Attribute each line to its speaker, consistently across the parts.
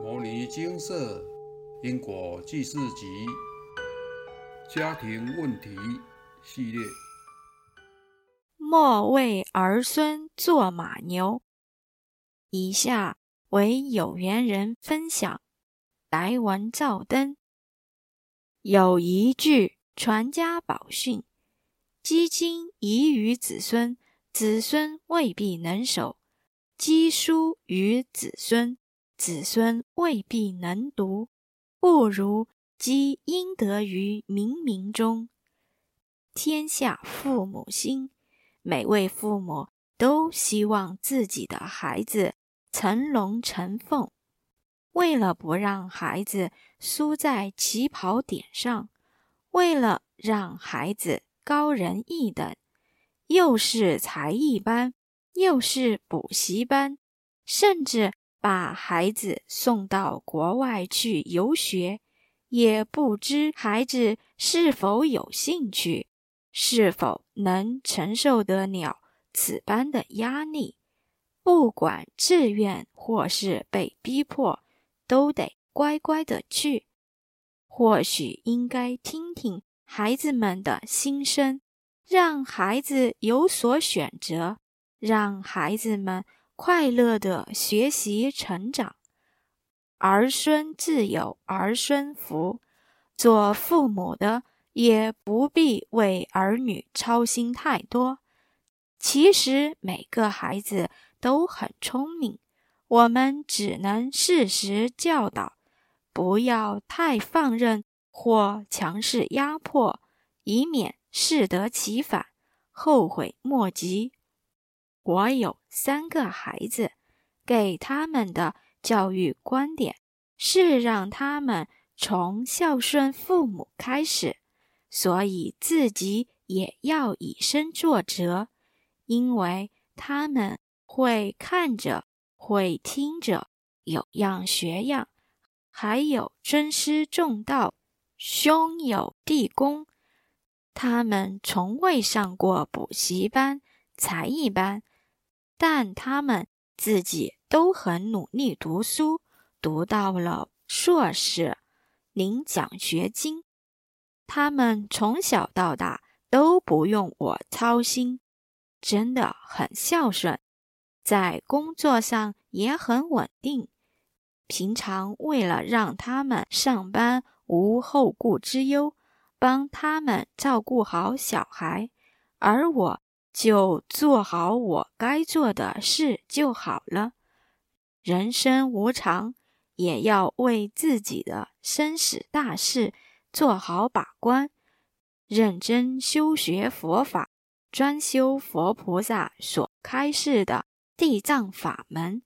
Speaker 1: 《摩尼金色因果记事集》家庭问题系列。
Speaker 2: 莫为儿孙做马牛。以下为有缘人分享。来文照灯。有一句传家宝训：积金遗于子孙，子孙未必能守；积书于子孙。子孙未必能读，不如积阴德于冥冥中。天下父母心，每位父母都希望自己的孩子成龙成凤。为了不让孩子输在起跑点上，为了让孩子高人一等，又是才艺班，又是补习班，甚至。把孩子送到国外去游学，也不知孩子是否有兴趣，是否能承受得了此般的压力。不管自愿或是被逼迫，都得乖乖的去。或许应该听听孩子们的心声，让孩子有所选择，让孩子们。快乐的学习成长，儿孙自有儿孙福。做父母的也不必为儿女操心太多。其实每个孩子都很聪明，我们只能适时教导，不要太放任或强势压迫，以免适得其反，后悔莫及。我有三个孩子，给他们的教育观点是让他们从孝顺父母开始，所以自己也要以身作则，因为他们会看着，会听着，有样学样，还有尊师重道，兄友弟恭。他们从未上过补习班、才艺班。但他们自己都很努力读书，读到了硕士，领奖学金。他们从小到大都不用我操心，真的很孝顺，在工作上也很稳定。平常为了让他们上班无后顾之忧，帮他们照顾好小孩，而我。就做好我该做的事就好了。人生无常，也要为自己的生死大事做好把关，认真修学佛法，专修佛菩萨所开示的地藏法门，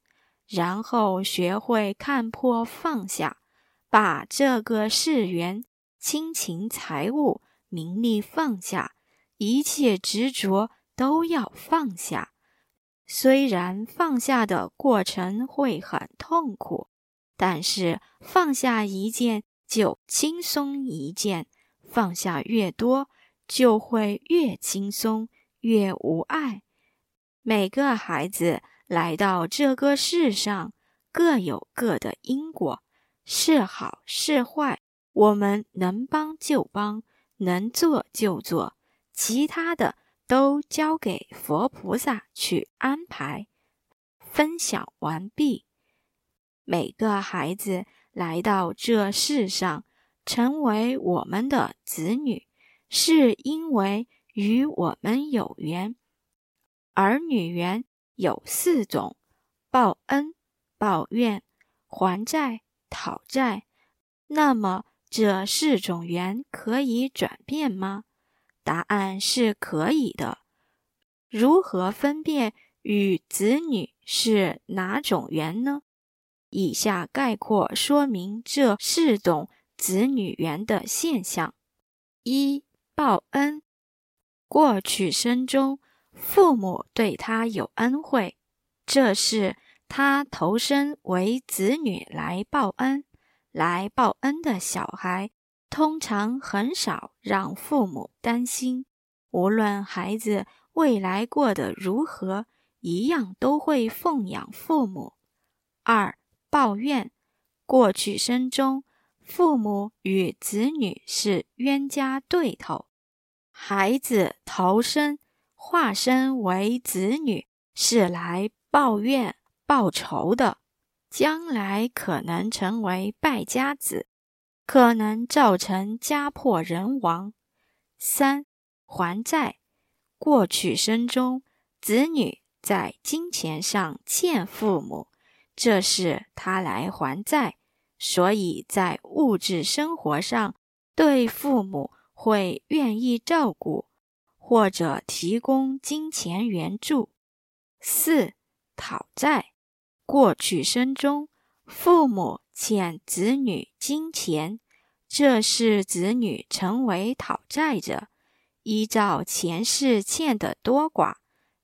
Speaker 2: 然后学会看破放下，把这个世缘、亲情、财物、名利放下，一切执着。都要放下，虽然放下的过程会很痛苦，但是放下一件就轻松一件，放下越多就会越轻松，越无碍。每个孩子来到这个世上，各有各的因果，是好是坏，我们能帮就帮，能做就做，其他的。都交给佛菩萨去安排。分享完毕。每个孩子来到这世上，成为我们的子女，是因为与我们有缘。儿女缘有四种：报恩、报怨、还债、讨债。那么这四种缘可以转变吗？答案是可以的。如何分辨与子女是哪种缘呢？以下概括说明这四种子女缘的现象：一、报恩。过去生中，父母对他有恩惠，这是他投身为子女来报恩。来报恩的小孩。通常很少让父母担心，无论孩子未来过得如何，一样都会奉养父母。二、抱怨，过去生中，父母与子女是冤家对头，孩子投生化身为子女，是来抱怨报仇的，将来可能成为败家子，可能造成家破人亡。三还债，过去生中，子女在金钱上欠父母，这是他来还债，所以在物质生活上对父母会愿意照顾，或者提供金钱援助。四讨债，过去生中，父母欠子女金钱。这是子女成为讨债者，依照前世欠的多寡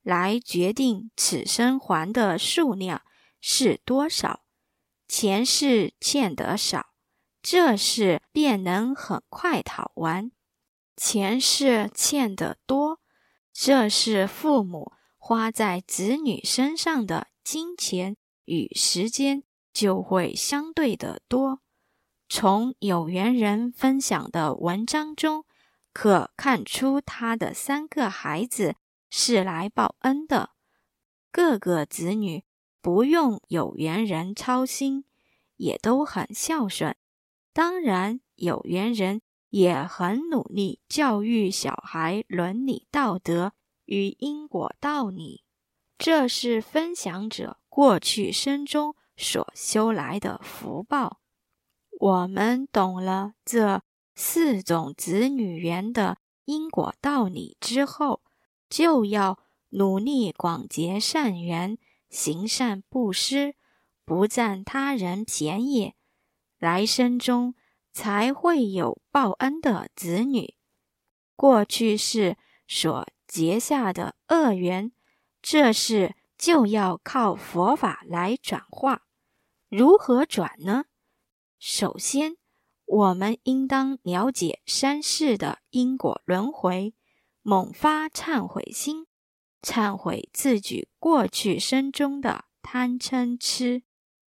Speaker 2: 来决定此生还的数量是多少。前世欠得少，这世便能很快讨完；前世欠得多，这是父母花在子女身上的金钱与时间就会相对的多。从有缘人分享的文章中，可看出他的三个孩子是来报恩的，各个子女不用有缘人操心，也都很孝顺。当然，有缘人也很努力教育小孩伦理道德与因果道理，这是分享者过去生中所修来的福报。我们懂了这四种子女缘的因果道理之后，就要努力广结善缘，行善布施，不占他人便宜，来生中才会有报恩的子女。过去世所结下的恶缘，这事就要靠佛法来转化。如何转呢？首先，我们应当了解三世的因果轮回，猛发忏悔心，忏悔自己过去生中的贪嗔痴，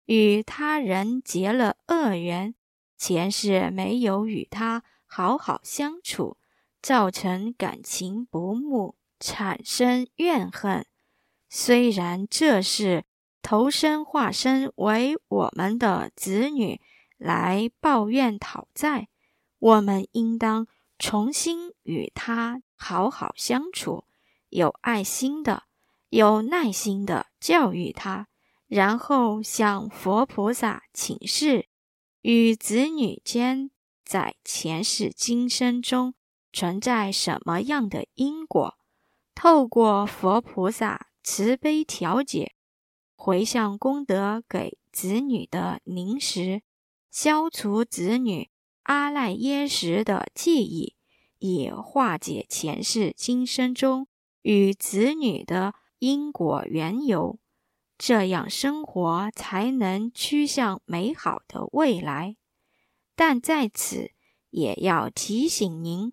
Speaker 2: 与他人结了恶缘，前世没有与他好好相处，造成感情不睦，产生怨恨。虽然这是投身化身为我们的子女。来抱怨讨债，我们应当重新与他好好相处，有爱心的、有耐心的教育他，然后向佛菩萨请示，与子女间在前世今生中存在什么样的因果，透过佛菩萨慈悲调解，回向功德给子女的灵石。消除子女阿赖耶识的记忆，以化解前世今生中与子女的因果缘由，这样生活才能趋向美好的未来。但在此也要提醒您，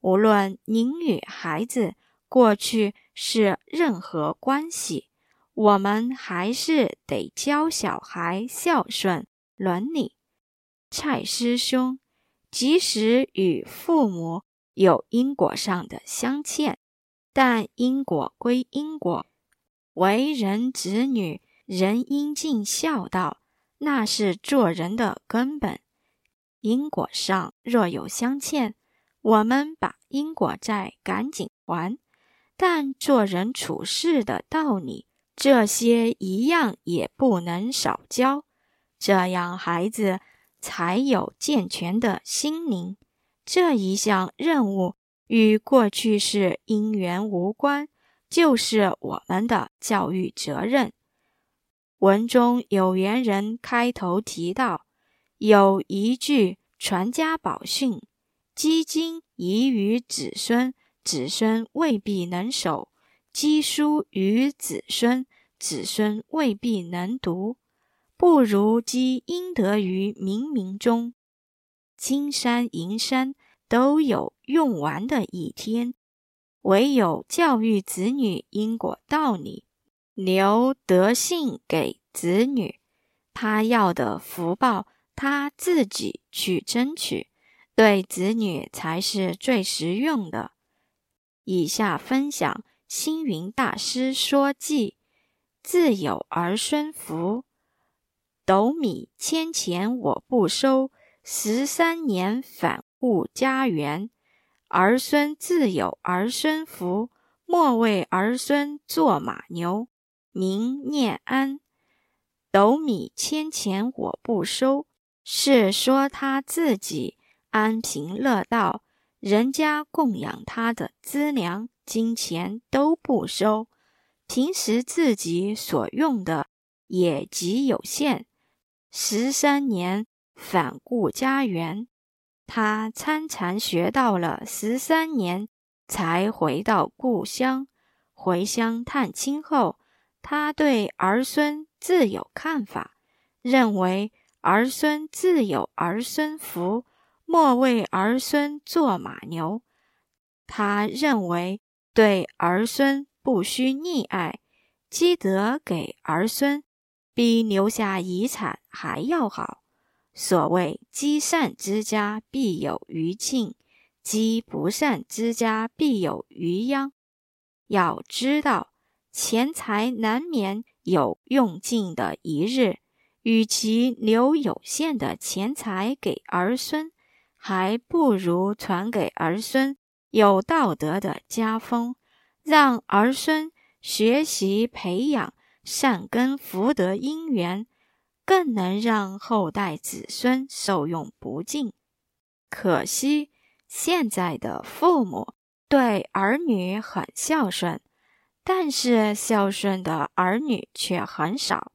Speaker 2: 无论您与孩子过去是任何关系，我们还是得教小孩孝顺伦理。蔡师兄，即使与父母有因果上的相欠，但因果归因果，为人子女，人应尽孝道，那是做人的根本。因果上若有相欠，我们把因果债赶紧还，但做人处事的道理，这些一样也不能少教，这样孩子。才有健全的心灵。这一项任务与过去式因缘无关，就是我们的教育责任。文中有缘人开头提到，有一句传家宝训：“积金遗于子孙，子孙未必能守；积书于子孙，子孙未必能读。”不如积阴德于冥冥中，金山银山都有用完的一天，唯有教育子女因果道理，留德性给子女，他要的福报他自己去争取，对子女才是最实用的。以下分享星云大师说记：自有儿孙福，斗米千钱我不收，十三年反顾家园。儿孙自有儿孙福，莫为儿孙做马牛。明念安，斗米千钱我不收，是说他自己安贫乐道，人家供养他的资粮、金钱都不收，平时自己所用的也极有限。十三年返故家园。他参禅学到了十三年，才回到故乡。回乡探亲后，他对儿孙自有看法，认为儿孙自有儿孙福，莫为儿孙做马牛。他认为对儿孙不需溺爱，积德给儿孙，比留下遗产还要好。所谓积善之家必有余庆，积不善之家必有余殃。要知道，钱财难免有用尽的一日，与其留有限的钱财给儿孙，还不如传给儿孙有道德的家风，让儿孙学习培养善根福德因缘。更能让后代子孙受用不尽。可惜现在的父母对儿女很孝顺，但是孝顺的儿女却很少。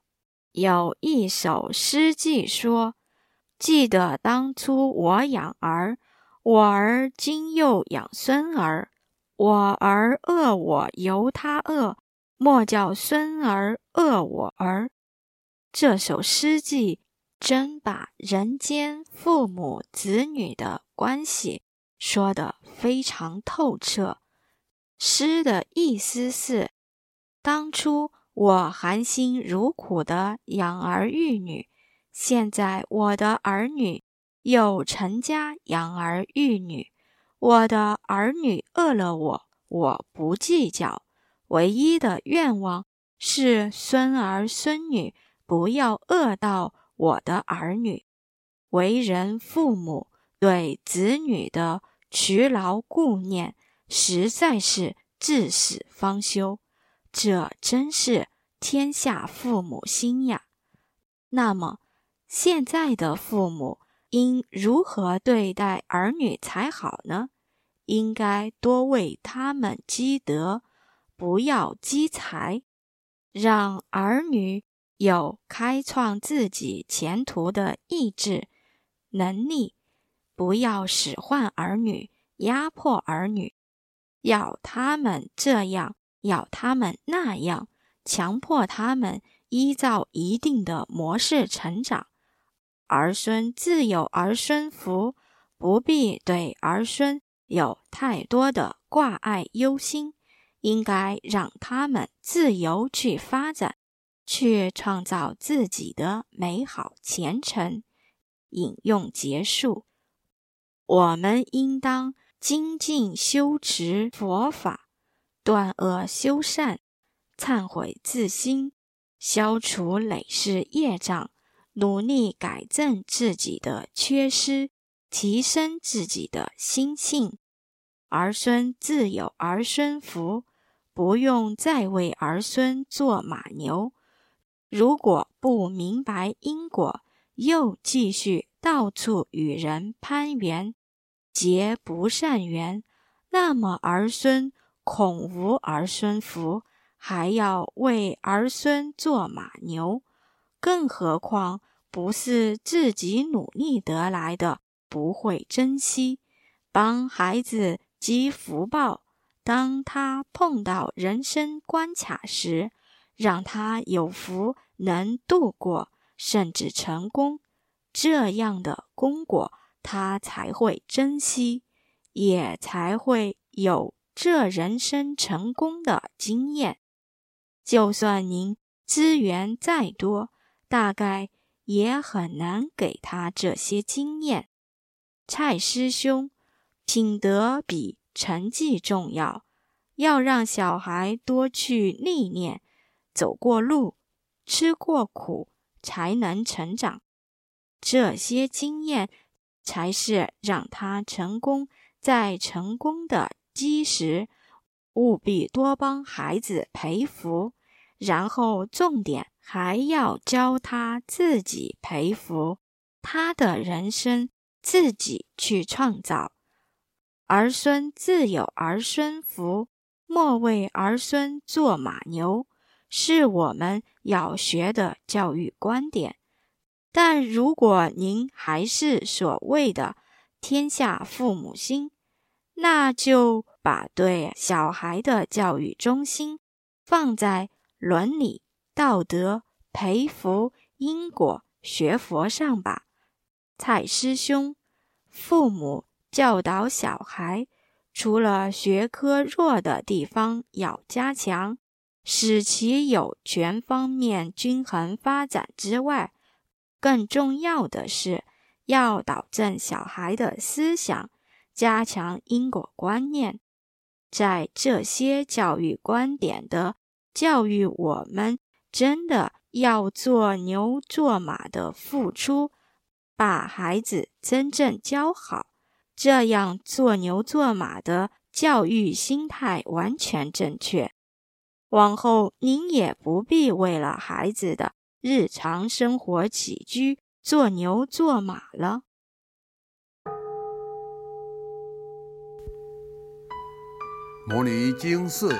Speaker 2: 有一首诗记说：“记得当初我养儿，我儿今又养孙儿。我儿恶我由他恶，莫叫孙儿恶我儿。”这首诗记真把人间父母子女的关系说得非常透彻。诗的意思是：当初我含辛茹苦的养儿育女，现在我的儿女有成家养儿育女。我的儿女饿了我，我不计较，唯一的愿望是孙儿孙女。不要饿到我的儿女。为人父母对子女的劬劳顾念，实在是至死方休。这真是天下父母心呀！那么，现在的父母应如何对待儿女才好呢？应该多为他们积德，不要积财，让儿女。有开创自己前途的意志、能力，不要使唤儿女、压迫儿女，要他们这样，要他们那样，强迫他们依照一定的模式成长。儿孙自有儿孙福，不必对儿孙有太多的挂碍忧心，应该让他们自由去发展。去创造自己的美好前程。引用结束。我们应当精进修持佛法，断恶修善，忏悔自心，消除累世业障，努力改正自己的缺失，提升自己的心性。儿孙自有儿孙福，不用再为儿孙做马牛。如果不明白因果，又继续到处与人攀缘，结不善缘，那么儿孙恐无儿孙福，还要为儿孙做马牛。更何况不是自己努力得来的，不会珍惜，帮孩子积福报。当他碰到人生关卡时，让他有福。能度过，甚至成功，这样的功果，他才会珍惜，也才会有这人生成功的经验。就算您资源再多，大概也很难给他这些经验。蔡师兄，品德比成绩重要，要让小孩多去历练，走过路，吃过苦，才能成长。这些经验才是让他成功再成功的基石。务必多帮孩子培福，然后重点还要教他自己培福，他的人生自己去创造。儿孙自有儿孙福，莫为儿孙做马牛，是我们要学的教育观点。但如果您还是所谓的天下父母心，那就把对小孩的教育中心放在伦理、道德、培福、因果、学佛上吧。蔡师兄，父母教导小孩，除了学科弱的地方要加强，使其有全方面均衡发展之外，更重要的是，要导正小孩的思想，加强因果观念。在这些教育观点的教育，我们真的要做牛做马的付出，把孩子真正教好。这样做牛做马的教育心态完全正确。往后您也不必为了孩子的。日常生活起居，做牛做马了。
Speaker 1: 摩尼经四